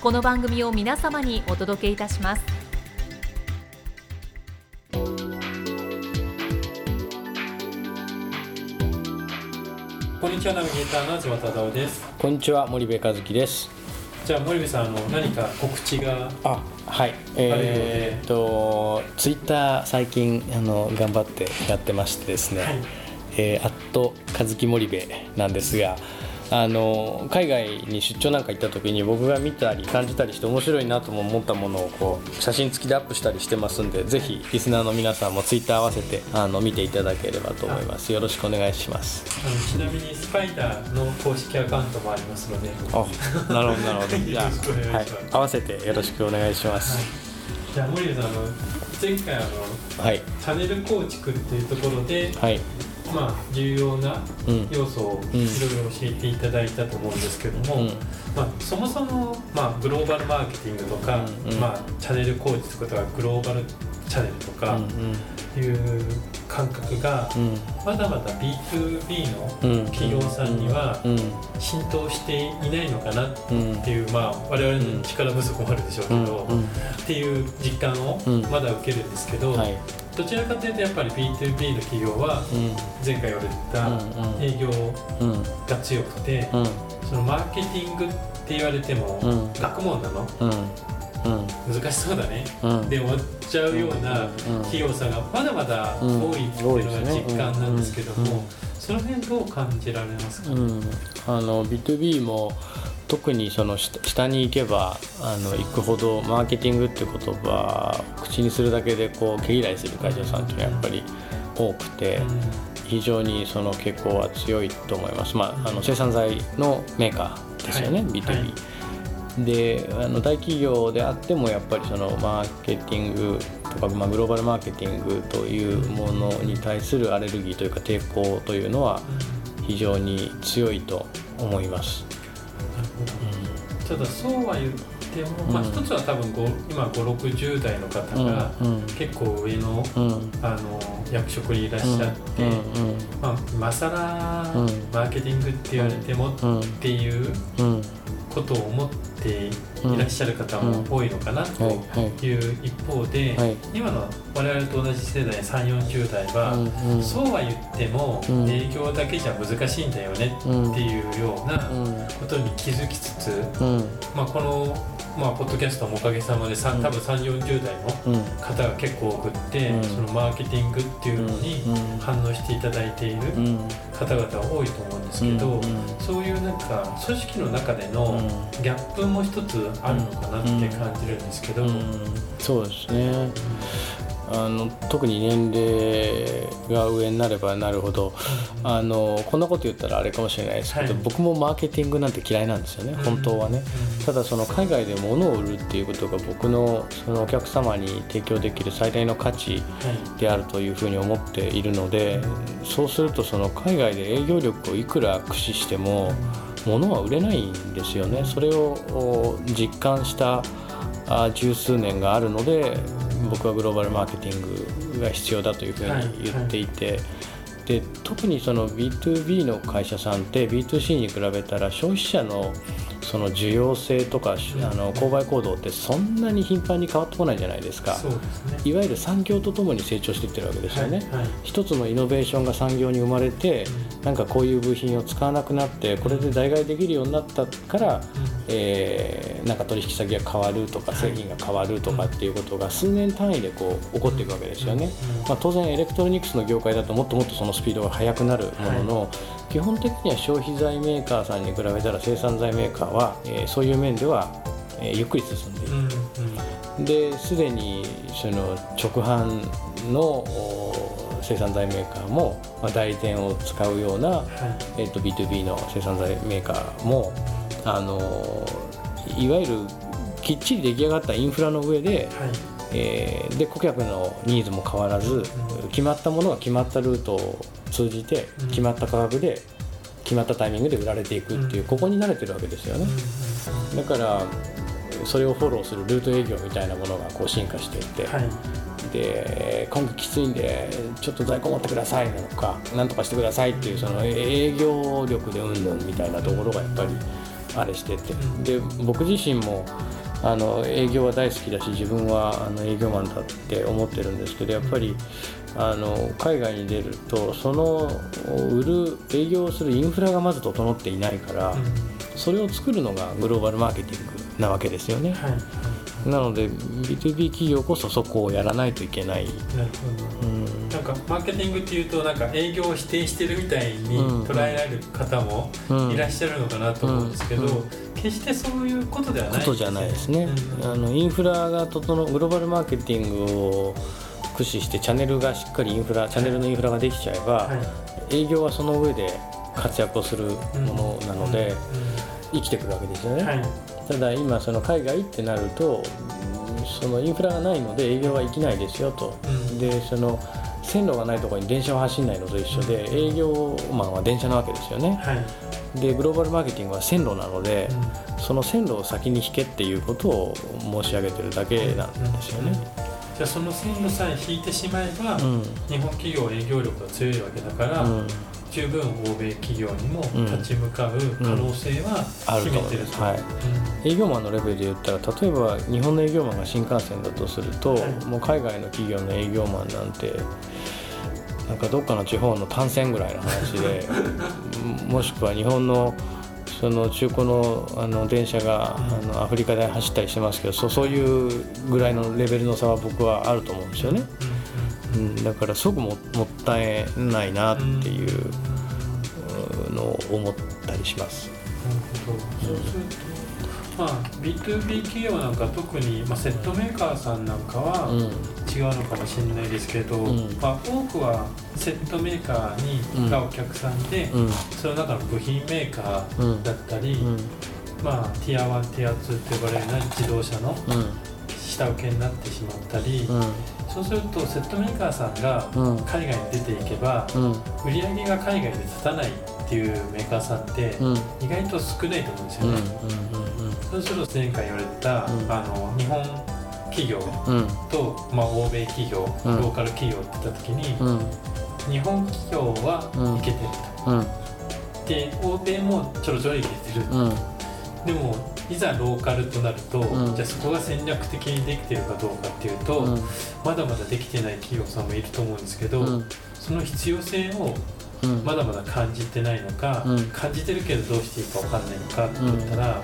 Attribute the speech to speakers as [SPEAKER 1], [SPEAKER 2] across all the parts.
[SPEAKER 1] この番組を皆様にお届けいたします。
[SPEAKER 2] こんにちはナビゲーターの東忠夫です。
[SPEAKER 3] こんにちは森部和樹です。
[SPEAKER 2] じゃあ森部さんあの何か告知が
[SPEAKER 3] あはい。えー、っとツイッター最近あの頑張ってやってましてですね、はい、えー、アット和樹森部なんですがあの海外に出張なんか行った時に僕が見たり感じたりして面白いなとも思ったものをこう写真付きでアップしたりしてますんでぜひリスナーの皆さんもツイッター合わせてあの見ていただければと思います。よろしくお願いします。
[SPEAKER 2] ちなみにスパイダーの公式アカウントもありますので。
[SPEAKER 3] あなるほどなるほど。じゃあ、はい、合わせてよろしくお願いします、はい、
[SPEAKER 2] じゃあ森部さんあの前回あの、はい、チャンネル構築っていうところで、はいまあ、重要な要素をいろいろ教えていただいたと思うんですけども、うん、まあ、そもそも、まあ、グローバルマーケティングとか、うん、まあ、チャンネル構築とかグローバルチャンネルとかいう感覚が、まだまだ B2B の企業さんには浸透していないのかなっていう、まあ、我々の力不足もあるでしょうけど、っていう実感をまだ受けるんですけど。はいどちらかというとやっぱり B2B の企業は前回言われた営業が強くてそのマーケティングって言われても学問なの？難しそうだね。で終わっちゃうような企業さんがまだまだ多いっていうのが実感なんですけどもその辺どう感じられますか、
[SPEAKER 3] あの B2B も特にその下に行けばあの行くほどマーケティングって言葉口にするだけでこう毛嫌いする会社さんっていうのはやっぱり多くて非常にその傾向は強いと思います、まあ、あの生産材のメーカーですよね、はい、B2B、はい、であの大企業であってもやっぱりそのマーケティングとか、まあ、グローバルマーケティングというものに対するアレルギーというか抵抗というのは非常に強いと思います。
[SPEAKER 2] ただそうは言っても、まあ、一つは多分今560代の方が結構上の,、あの役職にいらっしゃって、まあ、今更マーケティングって言われてもっていうことを思っていらっしゃる方も多いのかなという一方で、今の我々と同じ世代3 4 0代は、そうは言っても営業だけじゃ難しいんだよねっていうようなことに気づきつつ、まあ、このまあ、ポッドキャストもおかげさまで、うん、多分3 4 0代の方が結構多くって、うん、そのマーケティングっていうのに反応していただいている方々は多いと思うんですけど、そういうなんか組織の中でのギャップも一つあるのかなって感じるんですけど、
[SPEAKER 3] そうですね、あの特に年齢が上になればなるほど、あのこんなこと言ったらあれかもしれないです。けど、はい、僕もマーケティングなんて嫌いなんですよね、本当はね、ただその海外で物を売るっていうことが僕のそのお客様に提供できる最大の価値であるというふうに思っているので、そうするとその海外で営業力をいくら駆使しても物は売れないんですよね。それを実感した十数年があるので僕はグローバルマーケティングが必要だというふうに言っていて、で特にその B2B の会社さんって B2C に比べたら消費者のその需要性とか、うん、あの購買行動ってそんなに頻繁に変わってこないじゃないですか、ね、いわゆる産業とともに成長していってるわけですよね、はいはい、一つのイノベーションが産業に生まれて、うん、なんかこういう部品を使わなくなってこれで代替できるようになったから、うん、えー、なんか取引先が変わるとか製品が変わるとかっていうことが数年単位でこう起こっていくわけですよね、まあ、当然エレクトロニクスの業界だともっともっとそのスピードが速くなるものの、はい、基本的には消費財メーカーさんに比べたら生産財メーカーは、えー、そういう面では、えー、ゆっくり進んでいる、うん、ですでにその直販の生産財メーカーも、まあ、代理店を使うような、はい、えーと、B2B の生産材メーカーもあのいわゆるきっちり出来上がったインフラの上で、はいえー、で顧客のニーズも変わらず、決まったものが決まったルートを通じて決まった価格で決まったタイミングで売られていくっていう、ここに慣れてるわけですよね。だからそれをフォローするルート営業みたいなものがこう進化していって、はい、で今期きついんでちょっと在庫持ってくださいなのかなんとかしてくださいっていうその営業力でうんぬんみたいなところがやっぱりあれしてて。で僕自身もあの営業は大好きだし自分はあの営業マンだって思ってるんですけどやっぱりあの海外に出るとその売る営業するインフラがまず整っていないから、それを作るのがグローバルマーケティングなわけですよね。はいなので B2B 企業こそそこをやらないといけない。なる
[SPEAKER 2] ほど、うん、なんかマーケティングっていうとなんか営業を否定してるみたいに捉えられる方もいらっしゃるのかなと思うんですけど、決してそういうことではない
[SPEAKER 3] ね、ことじゃないですね、うん、あのインフラが整うグローバルマーケティングを駆使してチャンネルがしっかりインフラチャンネルのインフラができちゃえば、はい、営業はその上で活躍をするものなので、生きてくるわけですよね、はい。ただ今その海外ってなるとそのインフラがないので営業はできないですよと、うん、でその線路がないところに電車は走らないのと一緒で、うん、営業マンは電車なわけですよね、はい、でグローバルマーケティングは線路なので、うん、その線路を先に引けっていうことを申し上げてるだけなんですよね、
[SPEAKER 2] じゃあその線路さえ引いてしまえば、日本企業営業力が強いわけだから、十分欧米企業にも立ち向かう可能性は秘めてると、
[SPEAKER 3] はい、営業マンのレベルで言ったら例えば日本の営業マンが新幹線だとすると、はい、もう海外の企業の営業マンなんてなんかどっかの地方の単線ぐらいの話で もしくは日本のその中古のあの電車が、あのアフリカで走ったりしてますけどそそういうぐらいのレベルの差は僕はあると思うんですよね。うん、だからすごくももったいないなっていうのを思ったりします。
[SPEAKER 2] なるほど、そうするとまあ、B2B 企業なんか特に、まあ、セットメーカーさんなんかは違うのかもしれないですけど、うん、まあ、多くはセットメーカーにがお客さんで、うん、その中の部品メーカーだったり、うん、まあ、ティア1ティア2と呼ばれる自動車の下請けになってしまったり、そうするとセットメーカーさんが海外に出ていけば、売り上げが海外で立たないっていうメーカーさんって意外と少ないと思うんですよね。そうすると前回言われた、あの日本企業と、まあ、欧米企業、ローカル企業って言った時に、日本企業はいけてると、で欧米もちょろちょろいけてる、でもいざローカルとなると、うん、じゃあそこが戦略的にできてるかどうかっていうと、うん、まだまだできてない企業さんもいると思うんですけど、うん、その必要性をまだまだ感じてないのか、感じてるけどどうしていいか分かんないのかって言ったら、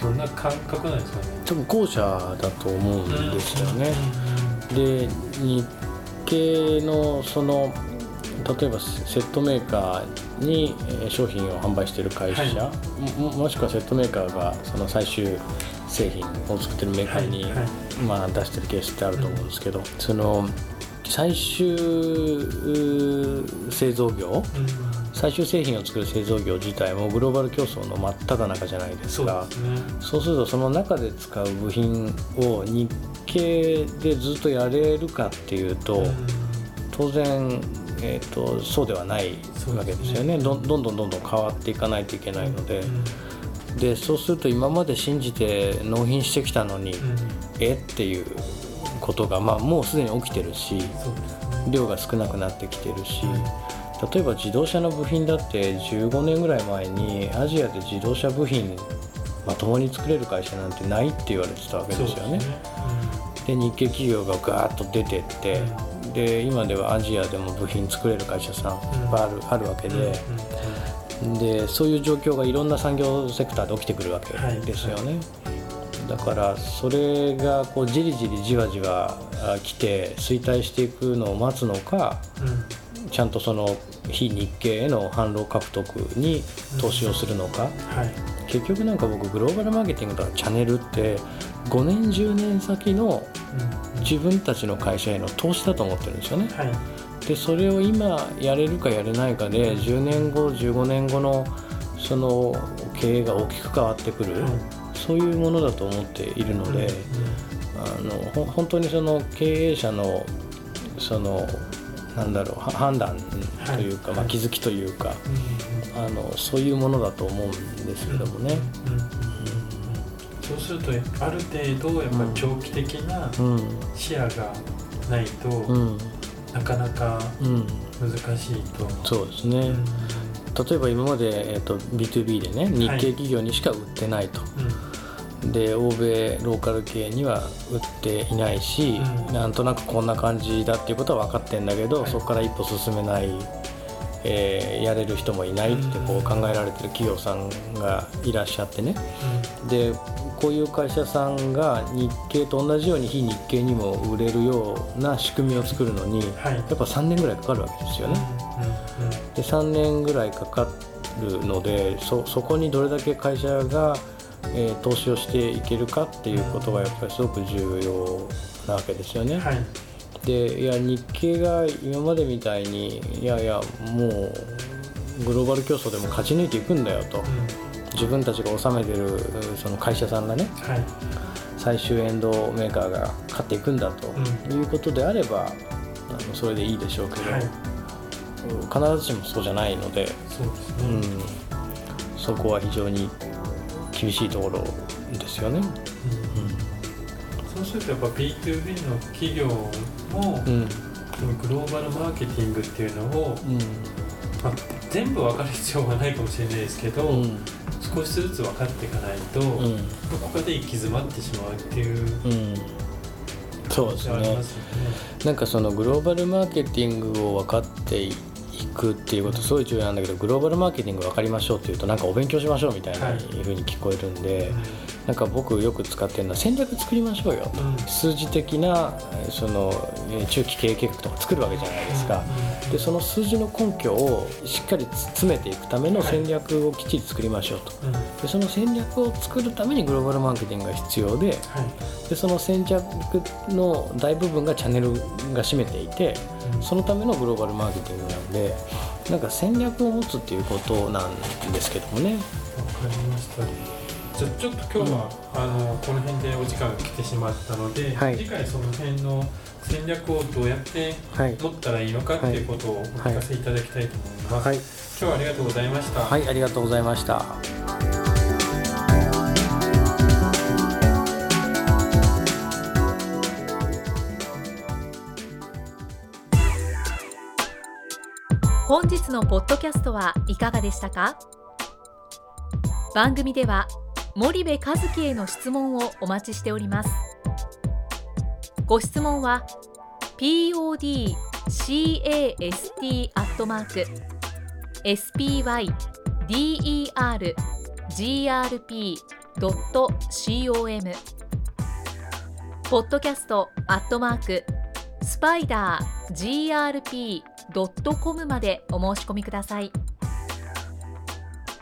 [SPEAKER 2] どんな感覚なんですかね。
[SPEAKER 3] 多分後者だと思うんですよね。で日系のその例えばセットメーカーに商品を販売している会社、はい、ももしくはセットメーカーがその最終製品を作ってるメーカーに、はいはい、まあ、出してるケースってあると思うんですけど、うん、その最終製造業、うん、最終製品を作る製造業自体もグローバル競争の真っ只中じゃないですか。そう、ね,、するとその中で使う部品を日系でずっとやれるかっていうと、うん、当然えーと、そうではないわけですよね、ね、どんどんどんどん変わっていかないといけないので、うん、でそうすると今まで信じて納品してきたのに、うん、え？っていうことが、まあ、もうすでに起きてるし、量が少なくなってきてるし。例えば自動車の部品だって15年ぐらい前にアジアで自動車部品まともに作れる会社なんてないって言われてたわけですよね。で、日系企業がガーッと出てって、うん、で今ではアジアでも部品作れる会社さんいっぱいある,、あるわけで。でそういう状況がいろんな産業セクターで起きてくるわけですよね。はいだからそれがこうじりじりじわじわ来て衰退していくのを待つのか、うん、ちゃんとその非日系への販路獲得に投資をするのか、うんはい、結局なんか僕グローバルマーケティングとかチャンネルって5年10年先の自分たちの会社への投資だと思ってるんですよね。はい、でそれを今やれるかやれないかで10年後15年後のその経営が大きく変わってくる。そういうものだと思っているので、あの本当にその経営者のそのなんだろう判断というか、はい、まあ、気づきというか、あのそういうものだと思うんですけどもね。
[SPEAKER 2] そうするとある程度やっぱ長期的な視野がないと、なかなか難しいと、
[SPEAKER 3] そうですね、例えば今まで、えーと、B2B でね日系企業にしか売ってないと、で欧米ローカル系には売っていないし、うん、なんとなくこんな感じだっていうことは分かってんだけど、はい、そこから一歩進めない、えー、やれる人もいないってこう考えられてる企業さんがいらっしゃってね、うん、でこういう会社さんが日系と同じように非日系にも売れるような仕組みを作るのに、はい、やっぱ3年ぐらいかかるわけですよね。で3年ぐらいかかるのでそこにどれだけ会社がえー、投資をしていけるかっていうことがやっぱりすごく重要なわけですよね。はい、でいや日経が今までみたいにいやいやもうグローバル競争でも勝ち抜いていくんだよと、うん、自分たちが治めてるその会社さんがね、はい、最終エンドメーカーが勝っていくんだと、いうことであればあのそれでいいでしょうけど、はい、必ずしもそうじゃないのでそうですね、うん、そこは非常に厳しいところですよね。
[SPEAKER 2] するとやっぱ B2B の企業も、うん、グローバルマーケティングっていうのを、うん、まあ、全部分かる必要はないかもしれないですけど、少しずつ分かっていかないと、ここで行き詰まってしまうっていう。
[SPEAKER 3] そうですね。なんかそのグローバルマーケティングを分かっていくっていうことすごい重要なんだけどグローバルマーケティング分かりましょうっていうとなんかお勉強しましょうみたいなふうに聞こえるんで、はい、なんか僕よく使ってるのは戦略作りましょうよ、うん、数字的なその中期経営計画とか作るわけじゃないですか、うん、でその数字の根拠をしっかり詰めていくための戦略をきっちり作りましょうと、はい、でその戦略を作るためにグローバルマーケティングが必要ではい、でその戦略の大部分がチャンネルが占めていて、そのためのグローバルマーケティングなんでなんか戦略を持つっていうことなんですけどもね。わか
[SPEAKER 2] りましたじゃあちょっと今日は、うん、あのこの辺でお時間が来てしまったので、はい、次回その辺の戦略をどうやって持ったらいいのかっていうことをお聞かせいただきたいと思います。はい、今日はありがとうございました。
[SPEAKER 3] はい、ありがとうございました。
[SPEAKER 1] 本日のポッドキャストはいかがでしたか？番組では森部和樹への質問をお待ちしております。ご質問は podcast アットマーク spydergrp.com ポッドキャストアットマークスパイダー grp .com までお申し込みください。